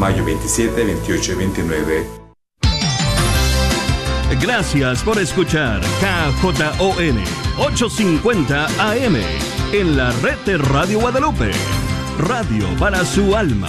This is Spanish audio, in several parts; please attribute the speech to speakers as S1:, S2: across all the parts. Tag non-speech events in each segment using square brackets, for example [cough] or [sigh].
S1: mayo 27, 28 y 29.
S2: Gracias por escuchar KJON 850 AM en la red de Radio Guadalupe. Radio para su alma.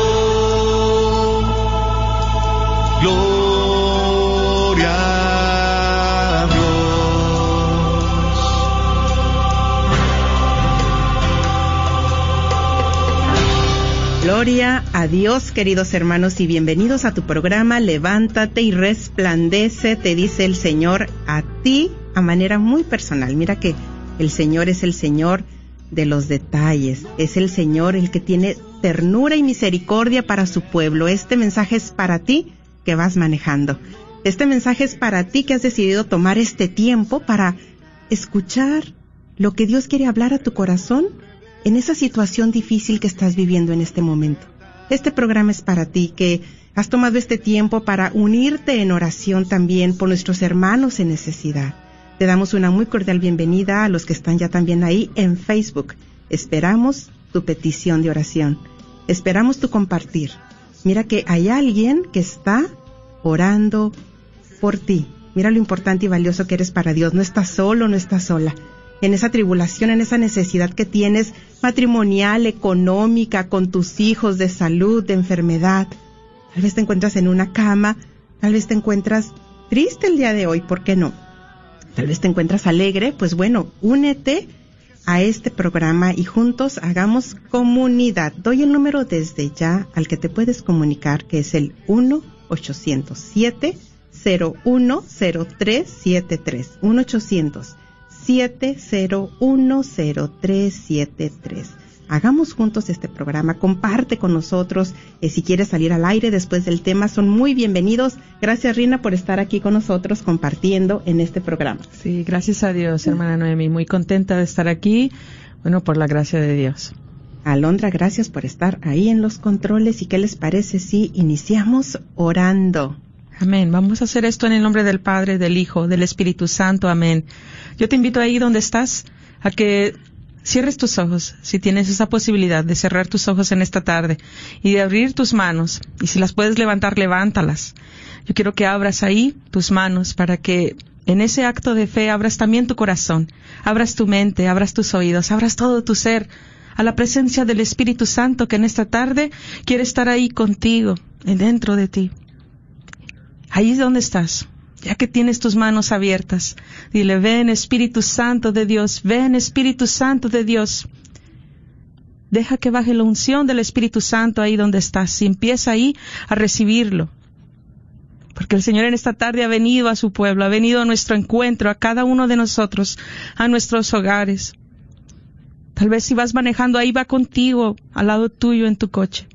S3: Gloria a Dios, queridos hermanos, y bienvenidos a tu programa Levántate y resplandece, te dice el Señor a ti a manera muy personal. Mira que el Señor es el Señor de los detalles, es el Señor el que tiene ternura y misericordia para su pueblo. Este mensaje es para ti que vas manejando. Este mensaje es para ti que has decidido tomar este tiempo para escuchar lo que Dios quiere hablar a tu corazón en esa situación difícil que estás viviendo en este momento. Este programa es para ti que has tomado este tiempo para unirte en oración también por nuestros hermanos en necesidad. Te damos una muy cordial bienvenida a los que están ya también ahí en Facebook. Esperamos tu petición de oración. Esperamos tu compartir. Mira que hay alguien que está orando por ti. Mira lo importante y valioso que eres para Dios. No estás solo, no estás sola en esa tribulación, en esa necesidad que tienes matrimonial, económica, con tus hijos, de salud, de enfermedad. Tal vez te encuentras en una cama, tal vez te encuentras triste el día de hoy, ¿por qué no? Tal vez te encuentras alegre, pues bueno, únete a este programa y juntos hagamos comunidad. Doy el número desde ya al que te puedes comunicar, que es el 1 807 010373 1 800 7010373. Hagamos juntos este programa, comparte con nosotros. Eh, si quieres salir al aire después del tema, son muy bienvenidos. Gracias, Rina, por estar aquí con nosotros compartiendo en este programa.
S4: Sí, gracias a Dios, hermana Noemi. Muy contenta de estar aquí. Bueno, por la gracia de Dios.
S3: Alondra, gracias por estar ahí en los controles. ¿Y qué les parece si iniciamos orando?
S4: Amén. Vamos a hacer esto en el nombre del Padre, del Hijo, del Espíritu Santo. Amén. Yo te invito ahí donde estás a que cierres tus ojos, si tienes esa posibilidad de cerrar tus ojos en esta tarde y de abrir tus manos. Y si las puedes levantar, levántalas. Yo quiero que abras ahí tus manos para que en ese acto de fe abras también tu corazón, abras tu mente, abras tus oídos, abras todo tu ser a la presencia del Espíritu Santo que en esta tarde quiere estar ahí contigo, dentro de ti. Ahí es donde estás. Ya que tienes tus manos abiertas, dile, ven Espíritu Santo de Dios, ven Espíritu Santo de Dios. Deja que baje la unción del Espíritu Santo ahí donde estás y empieza ahí a recibirlo. Porque el Señor en esta tarde ha venido a su pueblo, ha venido a nuestro encuentro, a cada uno de nosotros, a nuestros hogares. Tal vez si vas manejando ahí va contigo, al lado tuyo en tu coche.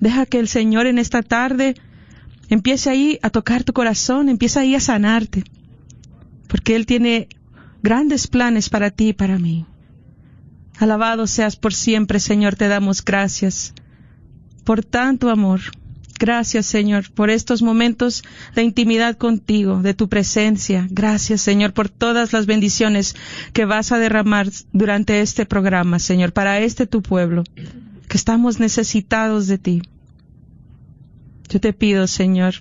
S4: Deja que el Señor en esta tarde Empieza ahí a tocar tu corazón, empieza ahí a sanarte, porque Él tiene grandes planes para ti y para mí. Alabado seas por siempre, Señor, te damos gracias por tanto amor. Gracias, Señor, por estos momentos de intimidad contigo, de tu presencia. Gracias, Señor, por todas las bendiciones que vas a derramar durante este programa, Señor, para este tu pueblo, que estamos necesitados de ti. Yo te pido, Señor,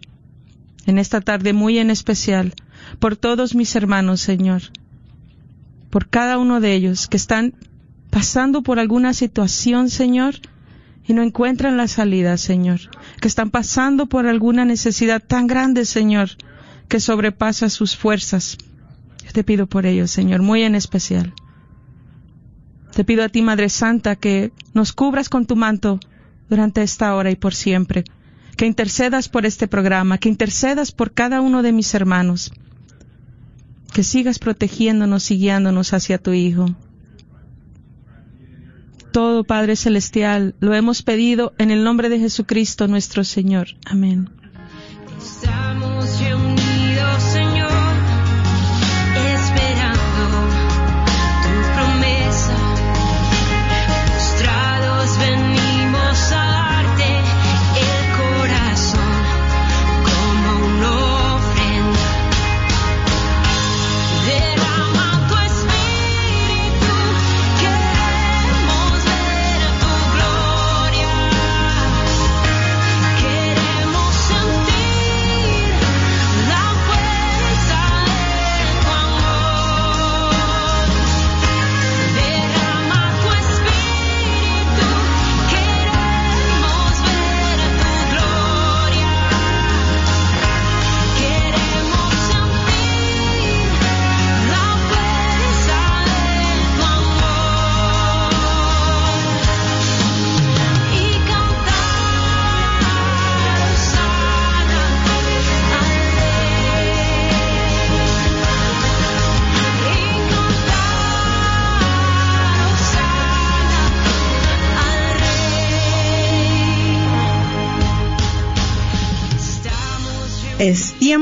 S4: en esta tarde muy en especial, por todos mis hermanos, Señor, por cada uno de ellos que están pasando por alguna situación, Señor, y no encuentran la salida, Señor, que están pasando por alguna necesidad tan grande, Señor, que sobrepasa sus fuerzas. Yo te pido por ellos, Señor, muy en especial. Te pido a ti, Madre Santa, que nos cubras con tu manto durante esta hora y por siempre, que intercedas por este programa, que intercedas por cada uno de mis hermanos, que sigas protegiéndonos y guiándonos hacia tu Hijo. Todo, Padre Celestial, lo hemos pedido en el nombre de Jesucristo nuestro Señor. Amén.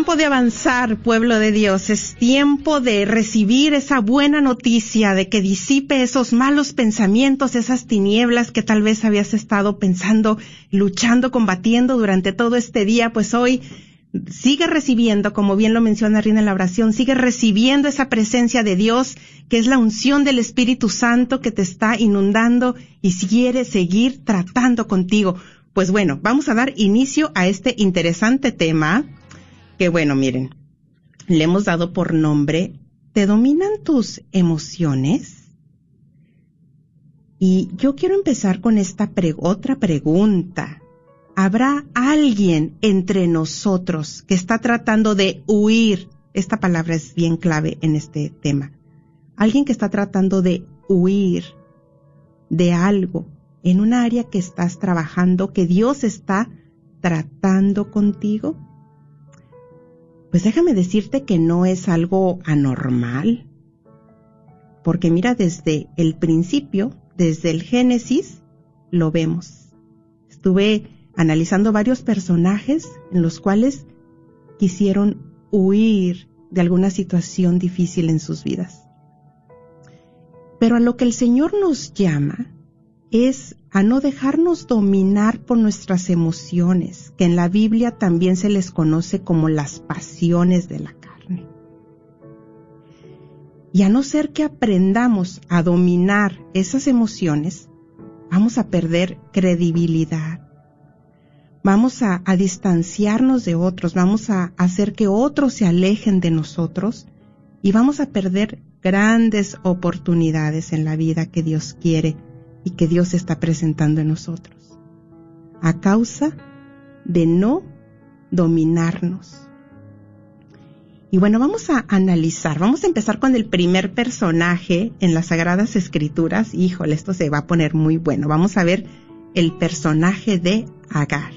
S3: Tiempo de avanzar, pueblo de Dios. Es tiempo de recibir esa buena noticia, de que disipe esos malos pensamientos, esas tinieblas que tal vez habías estado pensando, luchando, combatiendo durante todo este día. Pues hoy sigue recibiendo, como bien lo menciona Rina en la oración, sigue recibiendo esa presencia de Dios, que es la unción del Espíritu Santo que te está inundando y quiere seguir tratando contigo. Pues bueno, vamos a dar inicio a este interesante tema, que bueno, miren, le hemos dado por nombre, ¿te dominan tus emociones? Y yo quiero empezar con esta otra pregunta. ¿Habrá alguien entre nosotros que está tratando de huir? Esta palabra es bien clave en este tema. Alguien que está tratando de huir de algo en un área que estás trabajando, que Dios está tratando contigo. Pues déjame decirte que no es algo anormal. Porque mira, desde el principio, desde el Génesis, lo vemos. Estuve analizando varios personajes en los cuales quisieron huir de alguna situación difícil en sus vidas. Pero a lo que el Señor nos llama es a no dejarnos dominar por nuestras emociones, que en la Biblia también se les conoce como las pasiones de la carne. Y a no ser que aprendamos a dominar esas emociones, vamos a perder credibilidad, vamos a, a distanciarnos de otros, vamos a hacer que otros se alejen de nosotros y vamos a perder grandes oportunidades en la vida que Dios quiere y que Dios está presentando en nosotros, a causa de no dominarnos. Y bueno, vamos a analizar, vamos a empezar con el primer personaje en las Sagradas Escrituras. Híjole, esto se va a poner muy bueno. Vamos a ver el personaje de Agar.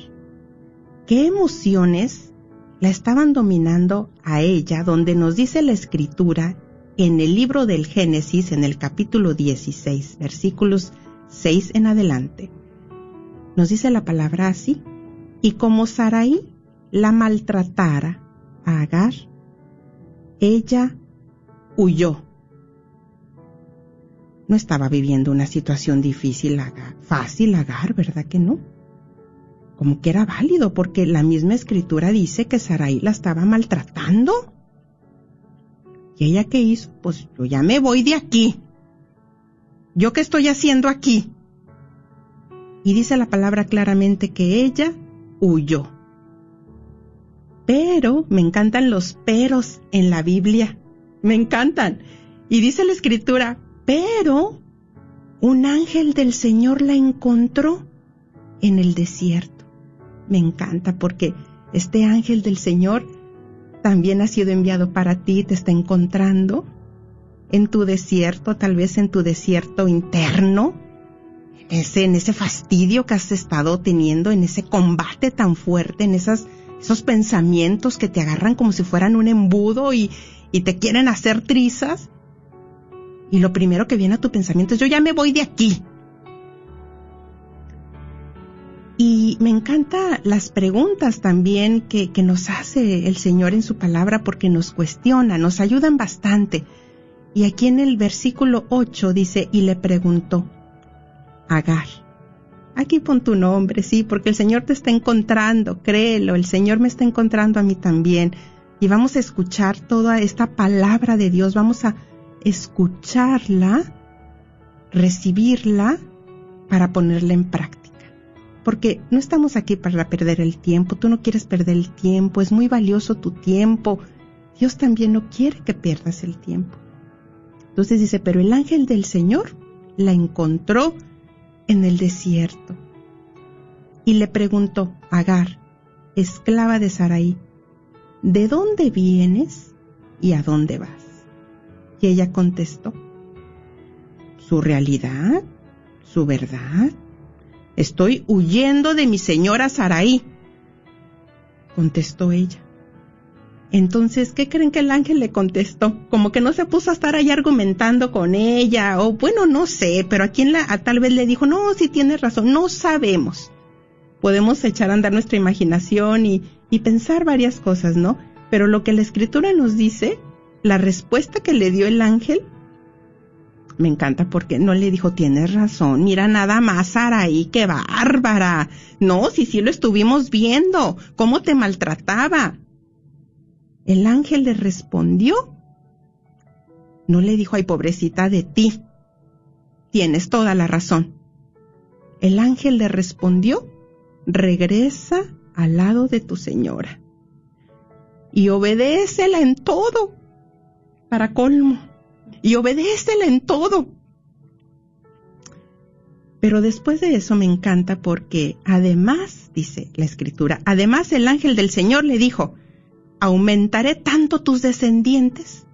S3: ¿Qué emociones la estaban dominando a ella? Donde nos dice la Escritura en el libro del Génesis, en el capítulo 16, versículos 6 en adelante. Nos dice la palabra así. Y como Saraí la maltratara a Agar, ella huyó. No estaba viviendo una situación difícil, fácil Agar, ¿verdad que no? Como que era válido, porque la misma escritura dice que Saraí la estaba maltratando. ¿Y ella qué hizo? Pues yo ya me voy de aquí. ¿Yo qué estoy haciendo aquí? Y dice la palabra claramente que ella huyó. Pero me encantan los peros en la Biblia. Me encantan. Y dice la escritura, pero un ángel del Señor la encontró en el desierto. Me encanta porque este ángel del Señor también ha sido enviado para ti, te está encontrando en tu desierto, tal vez en tu desierto interno, en ese, en ese fastidio que has estado teniendo, en ese combate tan fuerte, en esas, esos pensamientos que te agarran como si fueran un embudo y, te quieren hacer trizas. Y lo primero que viene a tu pensamiento es yo ya me voy de aquí. Y me encantan las preguntas también que, que nos hace el Señor en su palabra porque nos cuestiona, nos ayudan bastante. Y aquí en el versículo 8 dice, y le preguntó, Agar, aquí pon tu nombre, sí, porque el Señor te está encontrando, créelo, el Señor me está encontrando a mí también. Y vamos a escuchar toda esta palabra de Dios, vamos a escucharla, recibirla para ponerla en práctica. Porque no estamos aquí para perder el tiempo, tú no quieres perder el tiempo, es muy valioso tu tiempo. Dios también no quiere que pierdas el tiempo. Entonces dice, pero el ángel del Señor la encontró en el desierto y le preguntó, Agar, esclava de Saraí, ¿de dónde vienes y a dónde vas? Y ella contestó, su realidad, su verdad. Estoy huyendo de mi señora Saraí, contestó ella. Entonces, ¿qué creen que el ángel le contestó? Como que no se puso a estar ahí argumentando con ella, o bueno, no sé, pero a quien la, tal vez le dijo, no, si tienes razón, no sabemos. Podemos echar a andar nuestra imaginación y, y pensar varias cosas, ¿no? Pero lo que la escritura nos dice, la respuesta que le dio el ángel, me encanta porque no le dijo, tienes razón, mira nada más, Saraí, qué bárbara. No, si sí lo estuvimos viendo, cómo te maltrataba. El ángel le respondió. No le dijo, ay, pobrecita de ti. Tienes toda la razón. El ángel le respondió, regresa al lado de tu señora y obedécela en todo, para colmo, y obedécela en todo. Pero después de eso me encanta porque además, dice la escritura, además el ángel del Señor le dijo, aumentaré tanto tus descendientes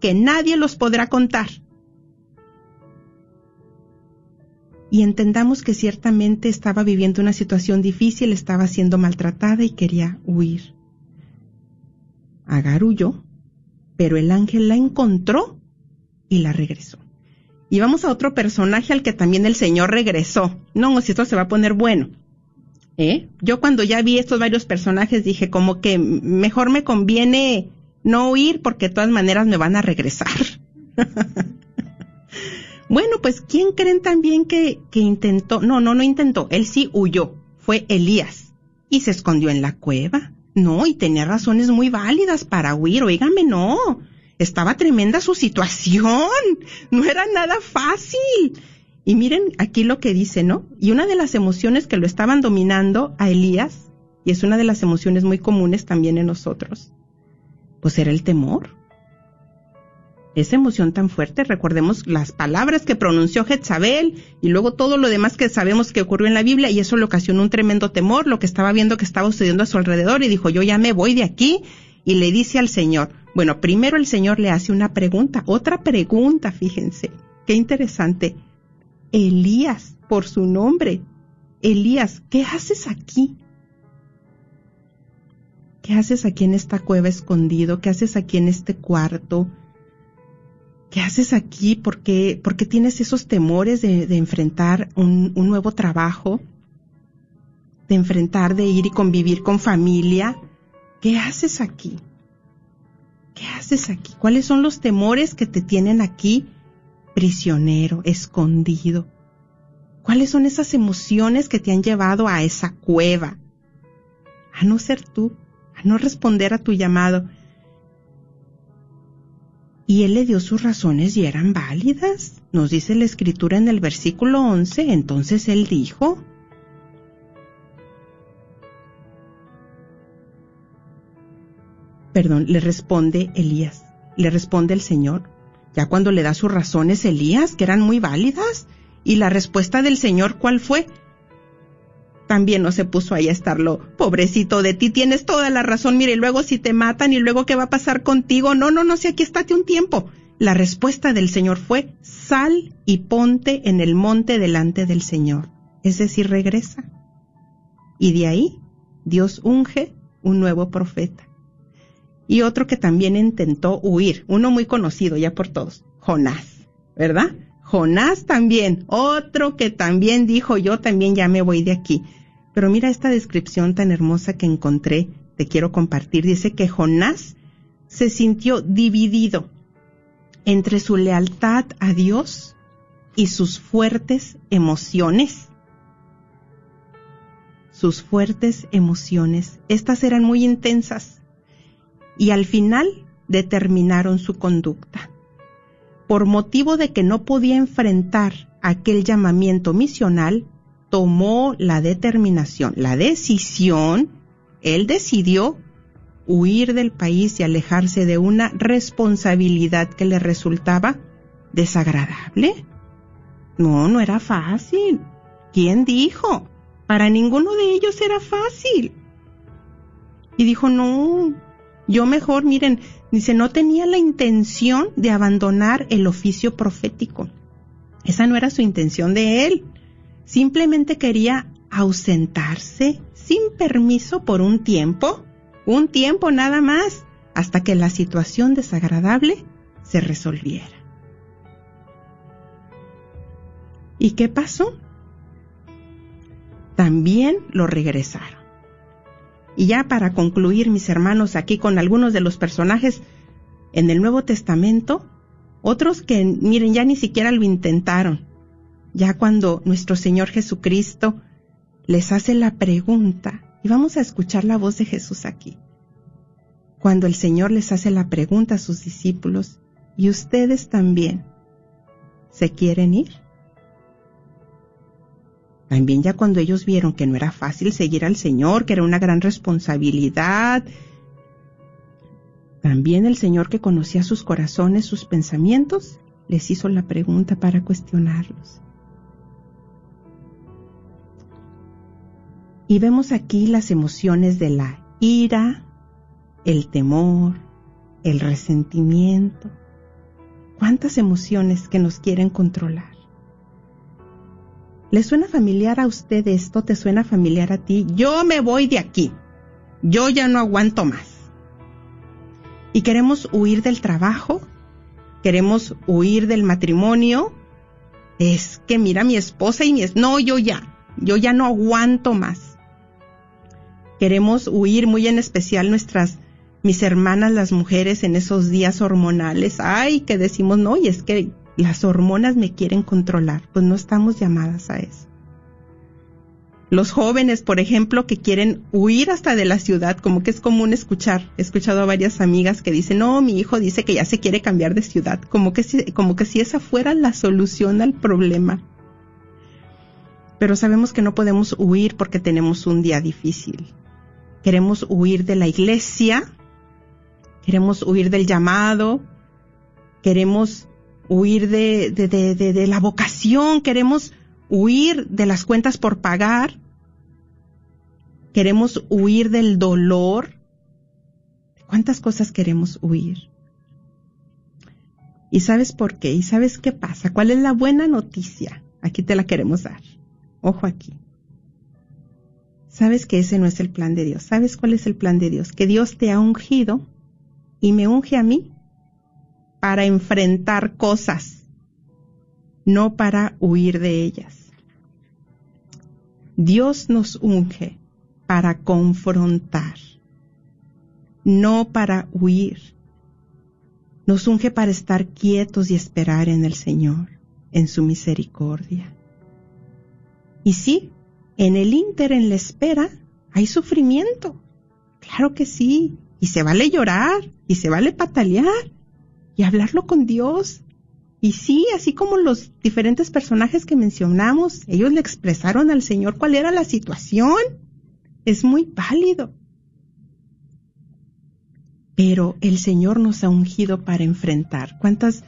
S3: que nadie los podrá contar. Y entendamos que ciertamente estaba viviendo una situación difícil, estaba siendo maltratada y quería huir. Agar huyó, pero el ángel la encontró y la regresó. Y vamos a otro personaje al que también el Señor regresó. No, si esto se va a poner bueno. ¿Eh? Yo cuando ya vi estos varios personajes dije como que mejor me conviene no huir porque de todas maneras me van a regresar. [laughs] bueno, pues ¿quién creen también que, intentó? No, no, no intentó. Él sí huyó. Fue Elías. Y se escondió en la cueva. No, y tenía razones muy válidas para huir. Oígame, no. Estaba tremenda su situación. No era nada fácil. Y miren aquí lo que dice, ¿no? Y una de las emociones que lo estaban dominando a Elías, y es una de las emociones muy comunes también en nosotros, pues era el temor. Esa emoción tan fuerte, recordemos las palabras que pronunció Jezabel y luego todo lo demás que sabemos que ocurrió en la Biblia y eso le ocasionó un tremendo temor, lo que estaba viendo que estaba sucediendo a su alrededor y dijo, yo ya me voy de aquí y le dice al Señor, bueno, primero el Señor le hace una pregunta, otra pregunta, fíjense, qué interesante. Elías, por su nombre. Elías, ¿qué haces aquí? ¿Qué haces aquí en esta cueva escondido? ¿Qué haces aquí en este cuarto? ¿Qué haces aquí? ¿Por qué, por qué tienes esos temores de, enfrentar un, un nuevo trabajo? De enfrentar, de ir y convivir con familia. ¿Qué haces aquí? ¿Qué haces aquí? ¿Cuáles son los temores que te tienen aquí prisionero, escondido? ¿Cuáles son esas emociones que te han llevado a esa cueva? A no ser tú, a no responder a tu llamado. Y él le dio sus razones y eran válidas. Nos dice la escritura en el versículo 11, entonces él dijo, perdón, le responde Elías, le responde el Señor, ya cuando le da sus razones Elías, que eran muy válidas, Y la respuesta del Señor, ¿cuál fue? También no se puso ahí a estarlo, pobrecito de ti, tienes toda la razón, mire, y luego si te matan y luego qué va a pasar contigo, no, no, no, si aquí estate un tiempo. La respuesta del Señor fue, sal y ponte en el monte delante del Señor. Es decir, regresa. Y de ahí Dios unge un nuevo profeta. Y otro que también intentó huir, uno muy conocido ya por todos, Jonás, ¿verdad? Jonás también, otro que también dijo, yo también ya me voy de aquí. Pero mira esta descripción tan hermosa que encontré, te quiero compartir. Dice que Jonás se sintió dividido entre su lealtad a Dios y sus fuertes emociones. Sus fuertes emociones. Estas eran muy intensas y al final determinaron su conducta. Por motivo de que no podía enfrentar aquel llamamiento misional, tomó la determinación, la decisión, él decidió huir del país y alejarse de una responsabilidad que le resultaba desagradable. No, no era fácil. ¿Quién dijo? Para ninguno de ellos era fácil. Y dijo, no, yo mejor, miren, dice, no tenía la intención de abandonar el oficio profético. Esa no era su intención de él. Simplemente quería ausentarse sin permiso por un tiempo, un tiempo nada más, hasta que la situación desagradable se resolviera. ¿Y qué pasó? También lo regresaron. Y ya para concluir, mis hermanos, aquí con algunos de los personajes en el Nuevo Testamento, otros que, miren, ya ni siquiera lo intentaron. Ya cuando nuestro Señor Jesucristo les hace la pregunta, y vamos a escuchar la voz de Jesús aquí. Cuando el Señor les hace la pregunta a sus discípulos, ¿y ustedes también se quieren ir? También ya cuando ellos vieron que no era fácil seguir al Señor, que era una gran responsabilidad, también el Señor que conocía sus corazones, sus pensamientos, les hizo la pregunta para cuestionarlos. Y vemos aquí las emociones de la ira, el temor, el resentimiento. ¿Cuántas emociones que nos quieren controlar? ¿Le suena familiar a usted esto? ¿Te suena familiar a ti? Yo me voy de aquí. Yo ya no aguanto más. Y queremos huir del trabajo, queremos huir del matrimonio. Es que mira mi esposa y mi es no, yo ya, yo ya no aguanto más. Queremos huir muy en especial nuestras mis hermanas las mujeres en esos días hormonales. Ay, que decimos, no, y es que las hormonas me quieren controlar, pues no estamos llamadas a eso. Los jóvenes, por ejemplo, que quieren huir hasta de la ciudad, como que es común escuchar. He escuchado a varias amigas que dicen, no, mi hijo dice que ya se quiere cambiar de ciudad, como que si, como que si esa fuera la solución al problema. Pero sabemos que no podemos huir porque tenemos un día difícil. Queremos huir de la iglesia, queremos huir del llamado, queremos huir de, la vocación, queremos huir de las cuentas por pagar, queremos huir del dolor. ¿Cuántas cosas queremos huir? ¿Y sabes por qué? ¿Y sabes qué pasa? ¿Cuál es la buena noticia? Aquí te la queremos dar. Ojo aquí. Sabes que ese no es el plan de Dios. ¿Sabes cuál es el plan de Dios? Que Dios te ha ungido y me unge a mí para enfrentar cosas, no para huir de ellas. Dios nos unge para confrontar, no para huir. Nos unge para estar quietos y esperar en el Señor, en su misericordia. Y sí, en el ínter, en la espera, hay sufrimiento. Claro que sí. Y se vale llorar, y se vale patalear, y hablarlo con Dios. Y sí, así como los diferentes personajes que mencionamos, ellos le expresaron al Señor cuál era la situación. Es muy válido. Pero el Señor nos ha ungido para enfrentar. ¿Cuántas,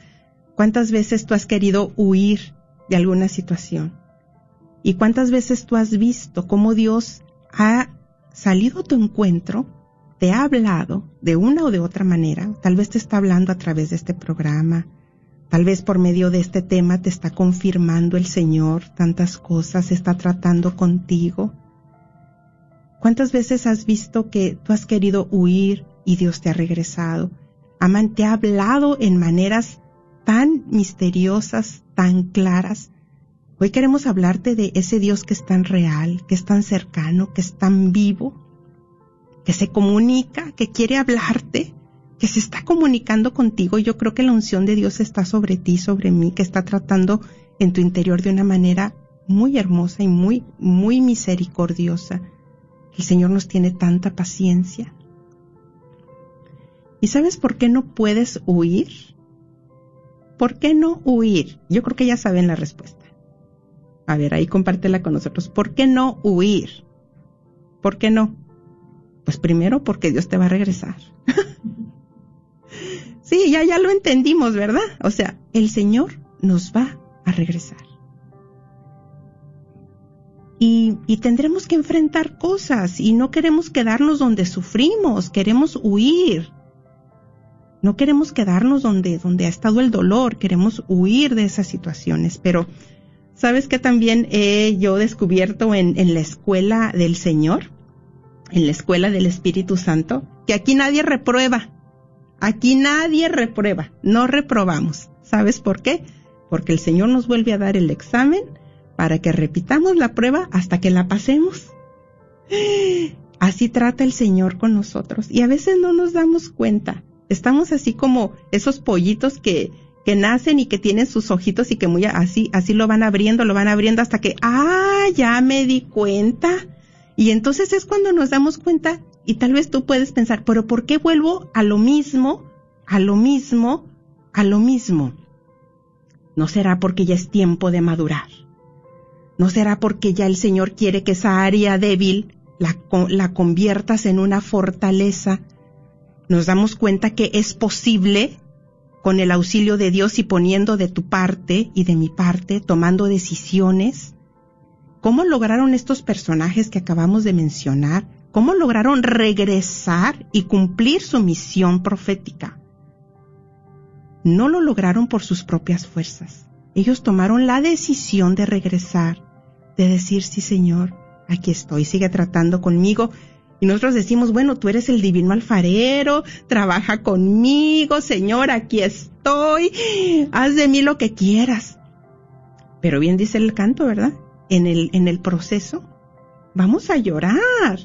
S3: cuántas veces tú has querido huir de alguna situación. ¿Y cuántas veces tú has visto cómo Dios ha salido a tu encuentro, te ha hablado de una o de otra manera? Tal vez te está hablando a través de este programa, tal vez por medio de este tema te está confirmando el Señor tantas cosas, está tratando contigo. ¿Cuántas veces has visto que tú has querido huir y Dios te ha regresado? Amán te ha hablado en maneras tan misteriosas, tan claras. Hoy queremos hablarte de ese Dios que es tan real, que es tan cercano, que es tan vivo, que se comunica, que quiere hablarte, que se está comunicando contigo. Yo creo que la unción de Dios está sobre ti, sobre mí, que está tratando en tu interior de una manera muy hermosa y muy, muy misericordiosa. El Señor nos tiene tanta paciencia. ¿Y sabes por qué no puedes huir? ¿Por qué no huir? Yo creo que ya saben la respuesta. A ver, ahí compártela con nosotros. ¿Por qué no huir? ¿Por qué no? Pues primero porque Dios te va a regresar. [laughs] sí, ya, ya lo entendimos, ¿verdad? O sea, el Señor nos va a regresar. Y, y, tendremos que enfrentar cosas y no queremos quedarnos donde sufrimos, queremos huir. No queremos quedarnos donde, donde ha estado el dolor, queremos huir de esas situaciones. Pero, ¿sabes qué también he yo descubierto en, en la escuela del Señor? En la escuela del Espíritu Santo, que aquí nadie reprueba. Aquí nadie reprueba, no reprobamos. ¿Sabes por qué? Porque el Señor nos vuelve a dar el examen para que repitamos la prueba hasta que la pasemos. [gasps] Así trata el Señor con nosotros y a veces no nos damos cuenta. Estamos así como esos pollitos que, que nacen y que tienen sus ojitos y que muy así, así lo van abriendo, lo van abriendo hasta que, ah, ya me di cuenta. Y entonces es cuando nos damos cuenta y tal vez tú puedes pensar, pero ¿por qué vuelvo a lo mismo, a lo mismo, a lo mismo? ¿No será porque ya es tiempo de madurar? ¿No será porque ya el Señor quiere que esa área débil la, la conviertas en una fortaleza? Nos damos cuenta que es posible con el auxilio de Dios y poniendo de tu parte y de mi parte, tomando decisiones. ¿Cómo lograron estos personajes que acabamos de mencionar? ¿Cómo lograron regresar y cumplir su misión profética? No lo lograron por sus propias fuerzas. Ellos tomaron la decisión de regresar, de decir, sí Señor, aquí estoy, sigue tratando conmigo. Y nosotros decimos, bueno, tú eres el divino alfarero, trabaja conmigo, Señor, aquí estoy, haz de mí lo que quieras. Pero bien dice el canto, ¿verdad? En el, proceso vamos a llorar.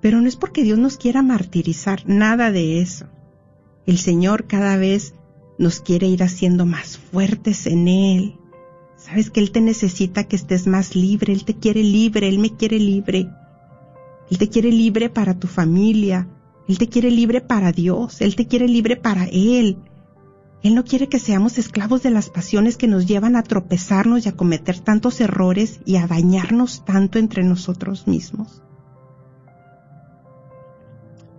S3: Pero no es porque Dios nos quiera martirizar, nada de eso. El Señor cada vez nos quiere ir haciendo más fuertes en Él. Sabes que Él te necesita que estés más libre, Él te quiere libre, Él me quiere libre. Él te quiere libre para tu familia, Él te quiere libre para Dios, Él te quiere libre para Él. Él no quiere que seamos esclavos de las pasiones que nos llevan a tropezarnos y a cometer tantos errores y a dañarnos tanto entre nosotros mismos.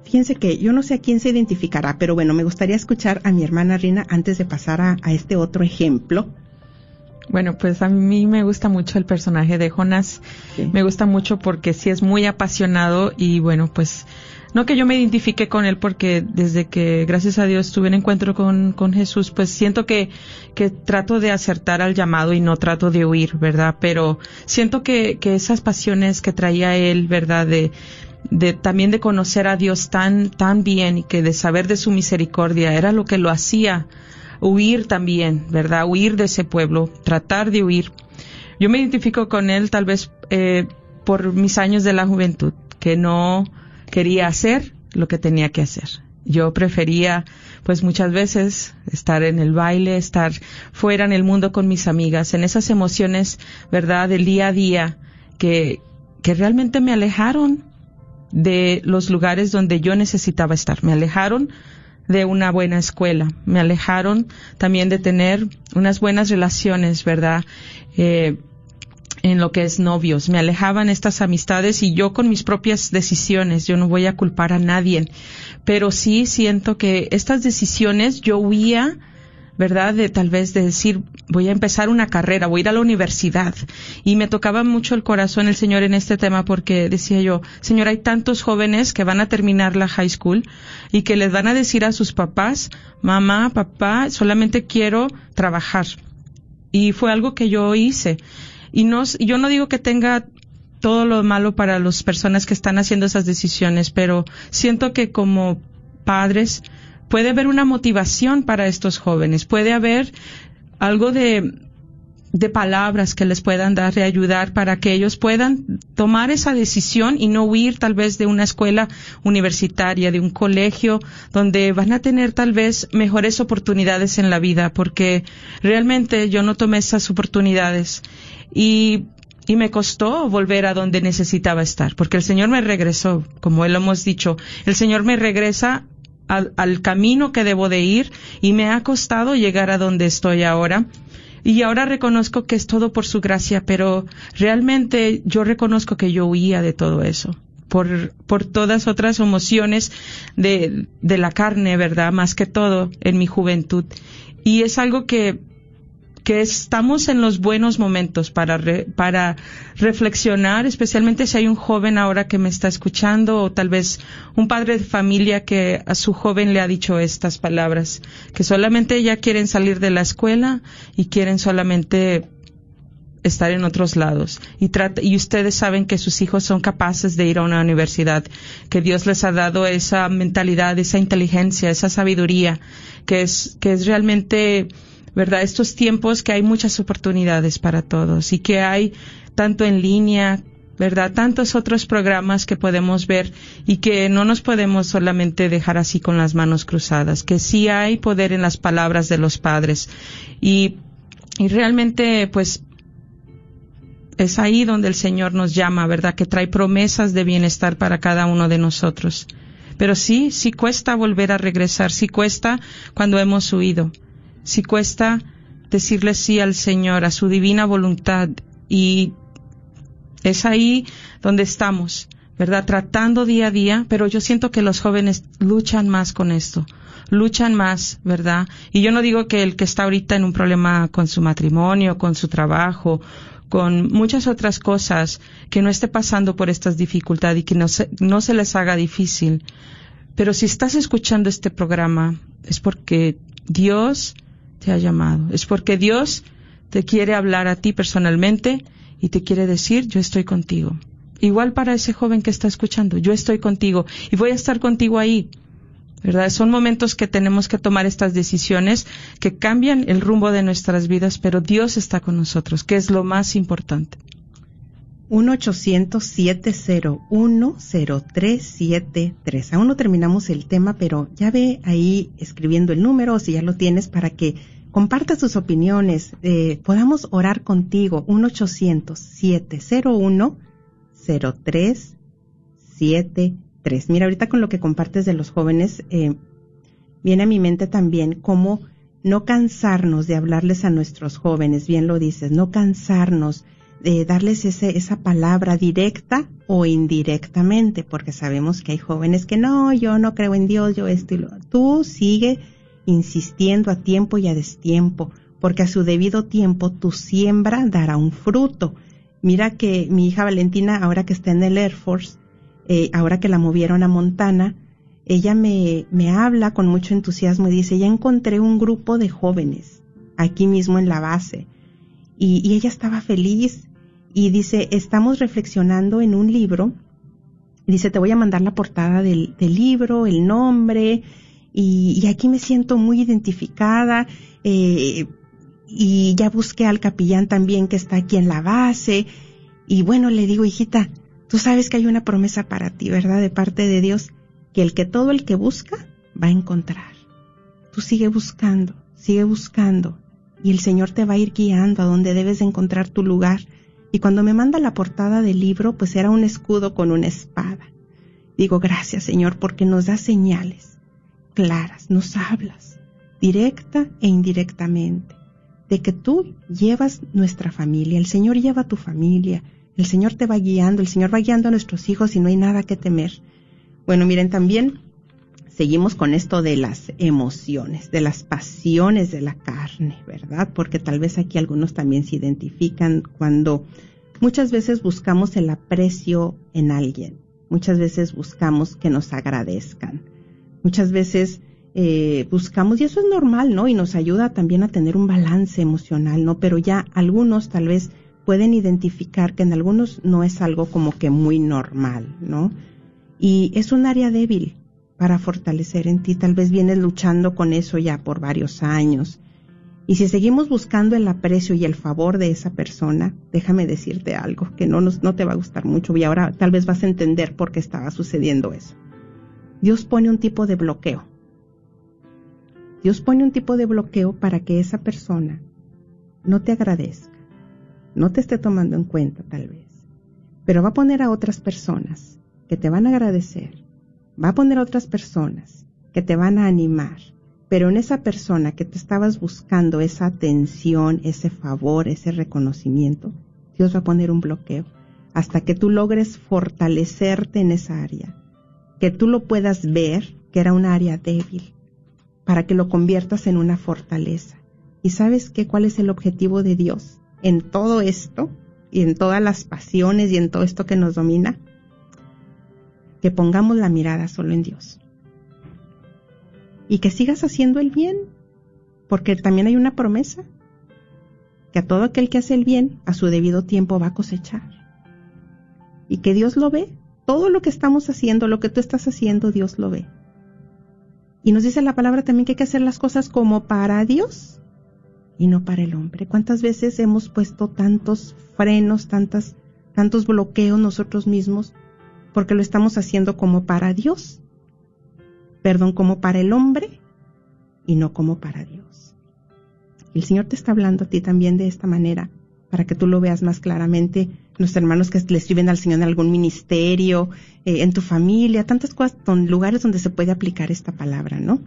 S3: Fíjense que yo no sé a quién se identificará, pero bueno, me gustaría escuchar a mi hermana Rina antes de pasar a, a este otro ejemplo.
S4: Bueno, pues a mí me gusta mucho el personaje de Jonás.
S3: Sí.
S4: Me gusta mucho porque sí es muy apasionado y bueno, pues no que yo me identifique con él porque desde que gracias a Dios tuve un encuentro con, con Jesús, pues siento que, que trato de acertar al llamado y no trato de huir, ¿verdad? Pero siento que, que esas pasiones que traía él, ¿verdad? De, de también de conocer a Dios tan, tan bien y que de saber de su misericordia era lo que lo hacía huir también, ¿verdad? Huir de ese pueblo, tratar de huir. Yo me identifico con él tal vez eh, por mis años de la juventud, que no quería hacer lo que tenía que hacer. Yo prefería, pues muchas veces, estar en el baile, estar fuera en el mundo con mis amigas, en esas emociones, ¿verdad?, del día a día, que, que realmente me alejaron de los lugares donde yo necesitaba estar. Me alejaron de una buena escuela. Me alejaron también de tener unas buenas relaciones, ¿verdad? Eh, en lo que es novios. Me alejaban estas amistades y yo con mis propias decisiones. Yo no voy a culpar a nadie. Pero sí siento que estas decisiones yo huía ¿verdad? De tal vez de decir, voy a empezar una carrera, voy a ir a la universidad. Y me tocaba mucho el corazón el Señor en este tema porque decía yo, Señor, hay tantos jóvenes que van a terminar la high school y que les van a decir a sus papás, mamá, papá, solamente quiero trabajar. Y fue algo que yo hice. Y no, yo no digo que tenga todo lo malo para las personas que están haciendo esas decisiones, pero siento que como padres puede haber una motivación para estos jóvenes, puede haber algo de, de palabras que les puedan dar, de ayudar para que ellos puedan tomar esa decisión y no huir tal vez de una escuela universitaria, de un colegio, donde van a tener tal vez mejores oportunidades en la vida, porque realmente yo no tomé esas oportunidades y, me costó volver a donde necesitaba estar, porque el Señor me regresó, como él lo hemos dicho, el Señor me regresa al, al camino que debo de ir y me ha costado llegar a donde estoy ahora. Y ahora reconozco que es todo por su gracia, pero realmente yo reconozco que yo huía de todo eso. Por, por todas otras emociones de, de la carne, ¿verdad? Más que todo en mi juventud. Y es algo que, que estamos en los buenos momentos para, re- para reflexionar, especialmente si hay un joven ahora que me está escuchando o tal vez un padre de familia que a su joven le ha dicho estas palabras, que solamente ya quieren salir de la escuela y quieren solamente estar en otros lados. Y, trata- y ustedes saben que sus hijos son capaces de ir a una universidad, que Dios les ha dado esa mentalidad, esa inteligencia, esa sabiduría, que es, que es realmente, ¿verdad? Estos tiempos que hay muchas oportunidades para todos y que hay tanto en línea, ¿verdad? Tantos otros programas que podemos ver y que no nos podemos solamente dejar así con las manos cruzadas, que sí hay poder en las palabras de los padres. Y, y realmente, pues, es ahí donde el Señor nos llama, ¿verdad? Que trae promesas de bienestar para cada uno de nosotros. Pero sí, sí cuesta volver a regresar, sí cuesta cuando hemos huido, sí cuesta decirle sí al Señor, a su divina voluntad. Y es ahí donde estamos, ¿verdad? Tratando día a día, pero yo siento que los jóvenes luchan más con esto, luchan más, ¿verdad? Y yo no digo que el que está ahorita en un problema con su matrimonio, con su trabajo, con muchas otras cosas, que no esté pasando por estas dificultades y que no se, no se les haga difícil. Pero si estás escuchando este programa, es porque Dios te ha llamado, es porque Dios te quiere hablar a ti personalmente y te quiere decir, yo estoy contigo. Igual para ese joven que está escuchando, yo estoy contigo y voy a estar contigo ahí. ¿Verdad? Son momentos que tenemos que tomar estas decisiones que cambian el rumbo de nuestras vidas, pero Dios está con nosotros, que es lo más importante.
S3: 1-800-701-0373. Aún no terminamos el tema, pero ya ve ahí escribiendo el número, si ya lo tienes, para que compartas tus opiniones, eh, podamos orar contigo. 1-800-701-0373. Mira, ahorita con lo que compartes de los jóvenes, eh, viene a mi mente también cómo no cansarnos de hablarles a nuestros jóvenes, bien lo dices, no cansarnos de darles ese, esa palabra directa o indirectamente, porque sabemos que hay jóvenes que no, yo no creo en Dios, yo esto y lo. Tú sigue insistiendo a tiempo y a destiempo, porque a su debido tiempo tu siembra dará un fruto. Mira que mi hija Valentina, ahora que está en el Air Force, eh, ahora que la movieron a Montana, ella me, me habla con mucho entusiasmo y dice, ya encontré un grupo de jóvenes aquí mismo en la base. Y, y ella estaba feliz y dice, estamos reflexionando en un libro. Dice, te voy a mandar la portada del, del libro, el nombre, y, aquí me siento muy identificada. eh, y ya busqué al capellán también que está aquí en la base. Y bueno, le digo, hijita, tú sabes que hay una promesa para ti, ¿verdad? De parte de Dios, que el que todo el que busca va a encontrar. Tú sigue buscando, sigue buscando, y el Señor te va a ir guiando a donde debes de encontrar tu lugar. Y cuando me manda la portada del libro, pues era un escudo con una espada. Digo, gracias Señor, porque nos das señales claras, nos hablas, directa e indirectamente, de que tú llevas nuestra familia, el Señor lleva tu familia, el Señor te va guiando, el Señor va guiando a nuestros hijos y no hay nada que temer. Bueno, miren, también seguimos con esto de las emociones, de las pasiones de la carne, ¿verdad? Porque tal vez aquí algunos también se identifican cuando muchas veces buscamos el aprecio en alguien, muchas veces buscamos que nos agradezcan, muchas veces eh, buscamos, y eso es normal, ¿no? Y nos ayuda también a tener un balance emocional, ¿no? Pero ya algunos tal vez pueden identificar que en algunos no es algo como que muy normal, ¿no? Y es un área débil para fortalecer en ti. Tal vez vienes luchando con eso ya por varios años. Y si seguimos buscando el aprecio y el favor de esa persona, déjame decirte algo que no, nos, no te va a gustar mucho y ahora tal vez vas a entender por qué estaba sucediendo eso. Dios pone un tipo de bloqueo. Dios pone un tipo de bloqueo para que esa persona no te agradezca, no te esté tomando en cuenta tal vez, pero va a poner a otras personas que te van a agradecer, va a poner a otras personas que te van a animar, pero en esa persona que te estabas buscando esa atención, ese favor, ese reconocimiento, Dios va a poner un bloqueo hasta que tú logres fortalecerte en esa área, que tú lo puedas ver que era un área débil, para que lo conviertas en una fortaleza. ¿Y sabes qué? ¿Cuál es el objetivo de Dios en todo esto y en todas las pasiones y en todo esto que nos domina? Que pongamos la mirada solo en Dios. Y que sigas haciendo el bien, porque también hay una promesa, que a todo aquel que hace el bien, a su debido tiempo va a cosechar. Y que Dios lo ve. Todo lo que estamos haciendo, lo que tú estás haciendo, Dios lo ve. Y nos dice la palabra también que hay que hacer las cosas como para Dios y no para el hombre. ¿Cuántas veces hemos puesto tantos frenos, tantas, tantos bloqueos nosotros mismos porque lo estamos haciendo como para Dios? Perdón, como para el hombre y no como para Dios. El Señor te está hablando a ti también de esta manera para que tú lo veas más claramente. Los hermanos que le escriben al Señor en algún ministerio, eh, en tu familia, tantas cosas, ton- lugares donde se puede aplicar esta palabra, ¿no?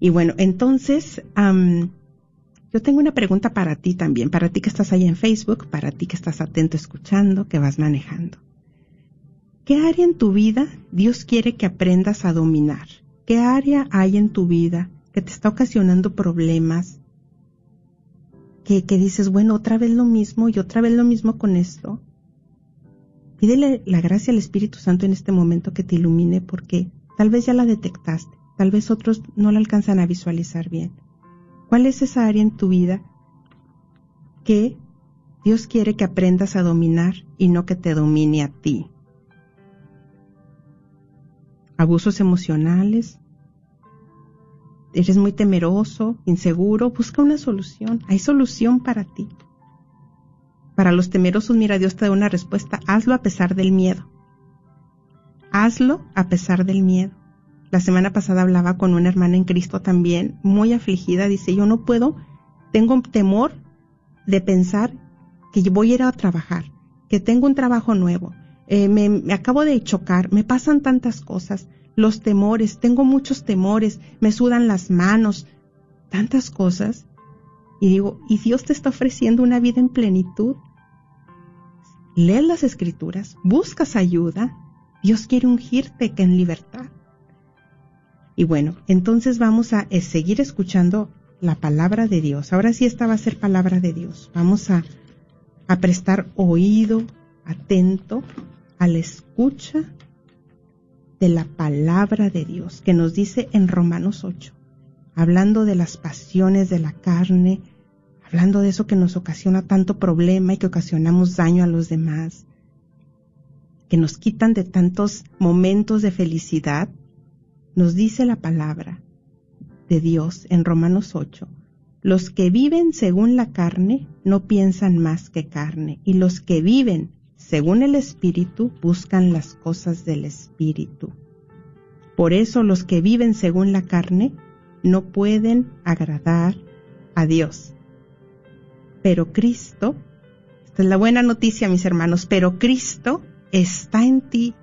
S3: Y bueno, entonces, yo tengo una pregunta para ti también, para ti que estás ahí en Facebook, para ti que estás atento escuchando, que vas manejando. ¿Qué área en tu vida Dios quiere que aprendas a dominar? ¿Qué área hay en tu vida que te está ocasionando problemas? Que, dices, bueno, otra vez lo mismo y otra vez lo mismo con esto. Pídele la gracia al Espíritu Santo en este momento que te ilumine porque tal vez ya la detectaste, tal vez otros no la alcanzan a visualizar bien. ¿Cuál es esa área en tu vida que Dios quiere que aprendas a dominar y no que te domine a ti? Abusos emocionales, eres muy temeroso, inseguro, busca una solución. Hay solución para ti. Para los temerosos, mira, Dios te da una respuesta. Hazlo a pesar del miedo. Hazlo a pesar del miedo. La semana pasada hablaba con una hermana en Cristo también, muy afligida. Dice, yo no puedo, tengo temor de pensar que voy a ir a trabajar, que tengo un trabajo nuevo, eh, me, me acabo de chocar, me pasan tantas cosas, los temores, tengo muchos temores, me sudan las manos, tantas cosas. Y digo, ¿y Dios te está ofreciendo una vida en plenitud? Lees las escrituras, buscas ayuda, Dios quiere ungirte que en libertad. Y bueno, entonces vamos a eh, seguir escuchando la palabra de Dios. Ahora sí esta va a ser palabra de Dios. Vamos a, a prestar oído atento a la escucha de la palabra de Dios que nos dice en Romanos 8, hablando de las pasiones de la carne, hablando de eso que nos ocasiona tanto problema y que ocasionamos daño a los demás, que nos quitan de tantos momentos de felicidad, nos dice la palabra de Dios en Romanos 8, los que viven según la carne no piensan más que carne, y los que viven según el Espíritu buscan las cosas del Espíritu. Por eso los que viven según la carne no pueden agradar a Dios. Pero Cristo, esta es la buena noticia mis hermanos, pero Cristo está en ti.